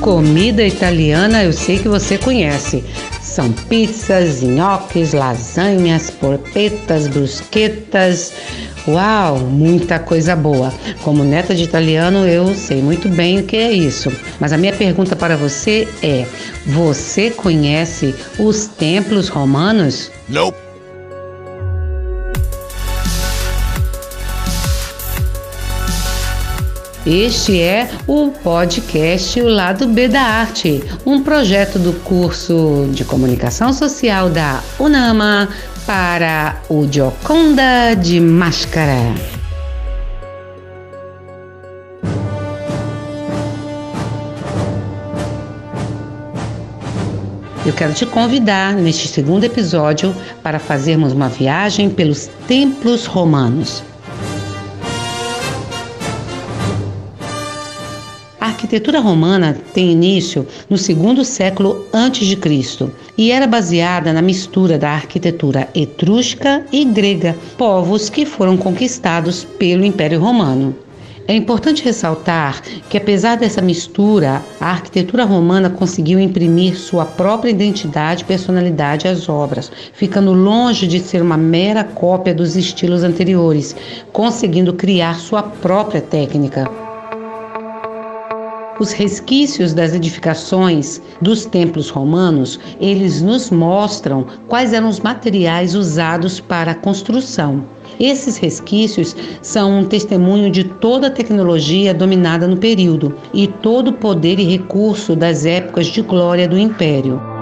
Comida italiana eu sei que você conhece. São pizzas, nhoques, lasanhas, porpetas, brusquetas. Uau, muita coisa boa. Como neta de italiano, eu sei muito bem o que é isso. Mas a minha pergunta para você é: você conhece os templos romanos? Nope. Este é o podcast O Lado B da Arte, um projeto do curso de Comunicação Social da UNAMA para o Gioconda de Máscara. Eu quero te convidar neste segundo episódio para fazermos uma viagem pelos templos romanos. Arquitetura romana tem início no segundo século antes de Cristo e era baseada na mistura da arquitetura etrusca e grega, povos que foram conquistados pelo Império Romano. É importante ressaltar que, apesar dessa mistura, a arquitetura romana conseguiu imprimir sua própria identidade e personalidade às obras, ficando longe de ser uma mera cópia dos estilos anteriores, conseguindo criar sua própria técnica. Os resquícios das edificações dos templos romanos, eles nos mostram quais eram os materiais usados para a construção. Esses resquícios são um testemunho de toda a tecnologia dominada no período e todo o poder e recurso das épocas de glória do império.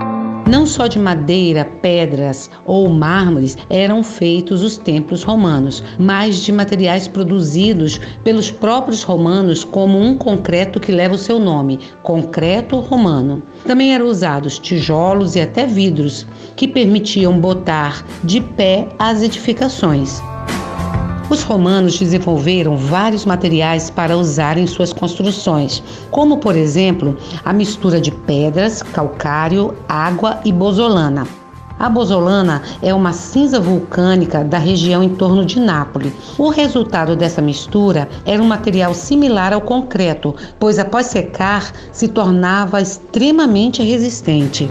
Não só de madeira, pedras ou mármores eram feitos os templos romanos, mas de materiais produzidos pelos próprios romanos, como um concreto que leva o seu nome, concreto romano. Também eram usados tijolos e até vidros, que permitiam botar de pé as edificações. Os romanos desenvolveram vários materiais para usar em suas construções, como por exemplo a mistura de pedras, calcário, água e bozolana. A bozolana é uma cinza vulcânica da região em torno de Nápoles. O resultado dessa mistura era um material similar ao concreto, pois após secar se tornava extremamente resistente.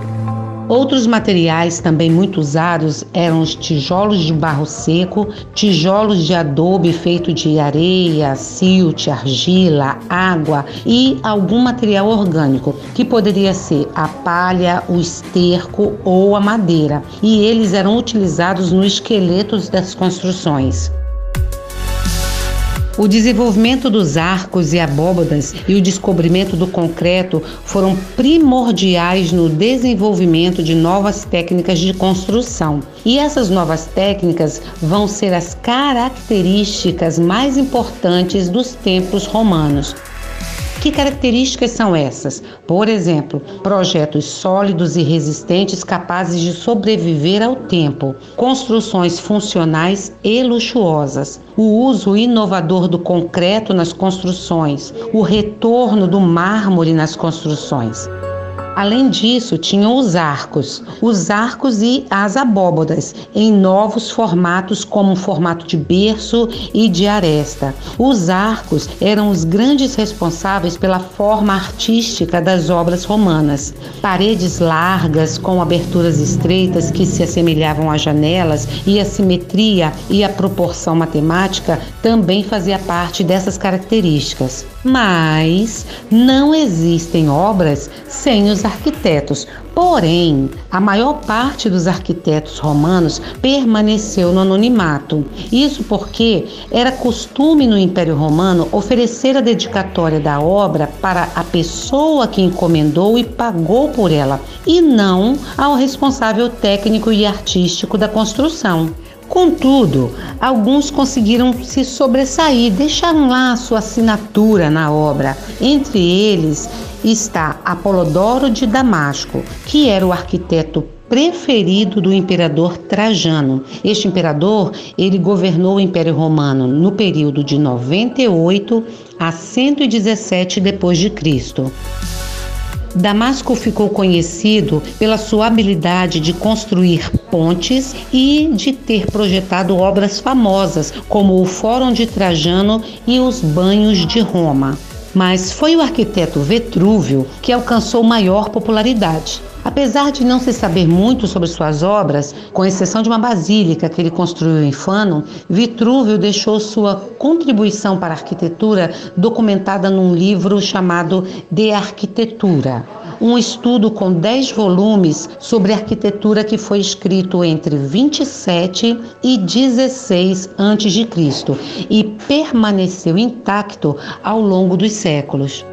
Outros materiais também muito usados eram os tijolos de barro seco, tijolos de adobe feito de areia, silt, argila, água e algum material orgânico, que poderia ser a palha, o esterco ou a madeira, e eles eram utilizados no esqueletos das construções. O desenvolvimento dos arcos e abóbadas e o descobrimento do concreto foram primordiais no desenvolvimento de novas técnicas de construção. E essas novas técnicas vão ser as características mais importantes dos templos romanos. Que características são essas? Por exemplo, projetos sólidos e resistentes capazes de sobreviver ao tempo, construções funcionais e luxuosas, o uso inovador do concreto nas construções, o retorno do mármore nas construções. Além disso, tinham os arcos, os arcos e as abóbodas, em novos formatos como o formato de berço e de aresta. Os arcos eram os grandes responsáveis pela forma artística das obras romanas. Paredes largas com aberturas estreitas que se assemelhavam a janelas e a simetria e a proporção matemática também fazia parte dessas características. Mas não existem obras sem os arquitetos. Porém, a maior parte dos arquitetos romanos permaneceu no anonimato. Isso porque era costume no Império Romano oferecer a dedicatória da obra para a pessoa que encomendou e pagou por ela, e não ao responsável técnico e artístico da construção. Contudo, alguns conseguiram se sobressair, deixaram lá sua assinatura na obra. Entre eles está Apolodoro de Damasco, que era o arquiteto preferido do imperador Trajano. Este imperador, ele governou o Império Romano no período de 98 a 117 depois de Cristo. Damasco ficou conhecido pela sua habilidade de construir pontes e de ter projetado obras famosas, como o Fórum de Trajano e os Banhos de Roma. Mas foi o arquiteto Vetrúvio que alcançou maior popularidade. Apesar de não se saber muito sobre suas obras, com exceção de uma basílica que ele construiu em Fano, Vitrúvio deixou sua contribuição para a arquitetura documentada num livro chamado De Arquitetura um estudo com 10 volumes sobre arquitetura que foi escrito entre 27 e 16 a.C. e permaneceu intacto ao longo dos séculos.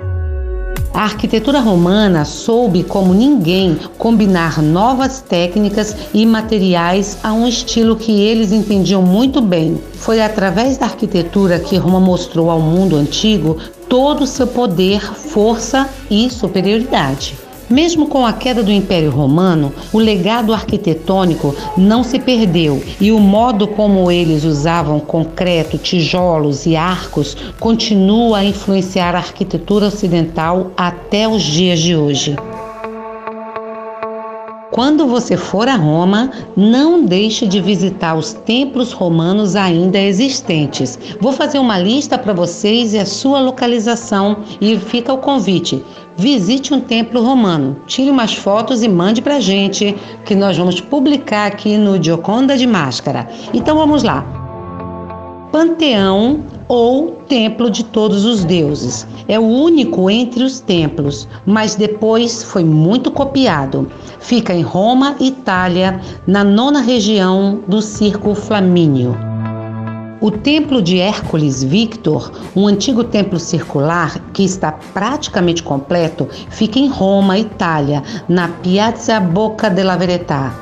A arquitetura romana soube, como ninguém, combinar novas técnicas e materiais a um estilo que eles entendiam muito bem. Foi através da arquitetura que Roma mostrou ao mundo antigo todo o seu poder, força e superioridade. Mesmo com a queda do Império Romano, o legado arquitetônico não se perdeu e o modo como eles usavam concreto, tijolos e arcos continua a influenciar a arquitetura ocidental até os dias de hoje. Quando você for a Roma, não deixe de visitar os templos romanos ainda existentes. Vou fazer uma lista para vocês e a sua localização e fica o convite. Visite um templo romano, tire umas fotos e mande para gente, que nós vamos publicar aqui no Gioconda de Máscara. Então vamos lá. Panteão ou Templo de Todos os Deuses. É o único entre os templos, mas depois foi muito copiado. Fica em Roma, Itália, na nona região do Circo Flamínio. O Templo de Hércules Victor, um antigo templo circular que está praticamente completo, fica em Roma, Itália, na Piazza Bocca della Verità.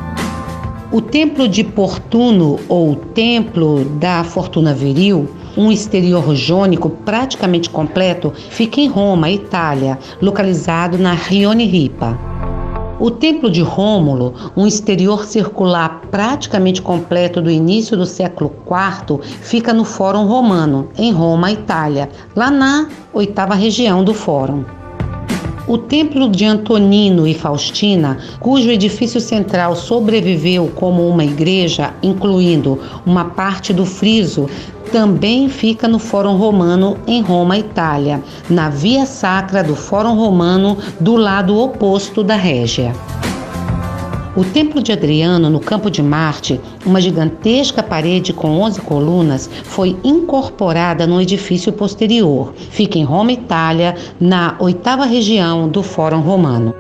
O Templo de Portuno, ou Templo da Fortuna Viril, um exterior jônico praticamente completo, fica em Roma, Itália, localizado na Rione Ripa. O Templo de Rômulo, um exterior circular praticamente completo do início do século IV, fica no Fórum Romano, em Roma, Itália, lá na oitava região do Fórum. O templo de Antonino e Faustina, cujo edifício central sobreviveu como uma igreja, incluindo uma parte do friso, também fica no Fórum Romano em Roma, Itália, na via sacra do Fórum Romano do lado oposto da Régia. O Templo de Adriano, no Campo de Marte, uma gigantesca parede com 11 colunas, foi incorporada no edifício posterior. Fica em Roma, Itália, na oitava região do Fórum Romano.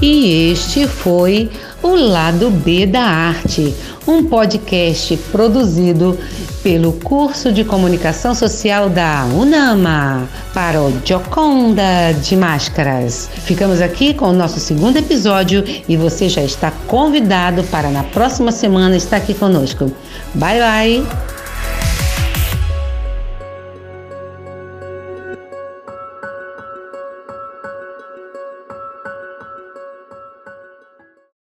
E este foi o Lado B da Arte, um podcast produzido pelo curso de Comunicação Social da UNAMA para o Joconda de Máscaras. Ficamos aqui com o nosso segundo episódio e você já está convidado para na próxima semana estar aqui conosco. Bye bye!